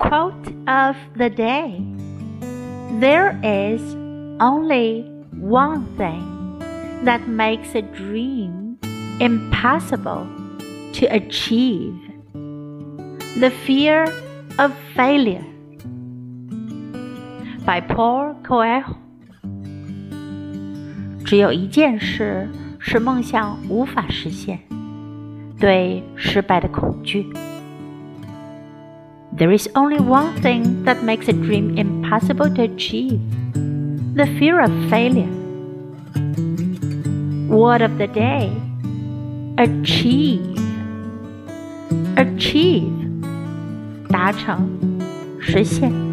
Quote of the day There is only one thing that makes a dream impossible to achieve the fear of failure. By Paul Coelho。只有一件事使梦想无法实现，对失败的恐惧。 There is only one thing that makes a dream impossible to achieve the fear of failure. Word of the day achieve. Achieve. 达成，实现。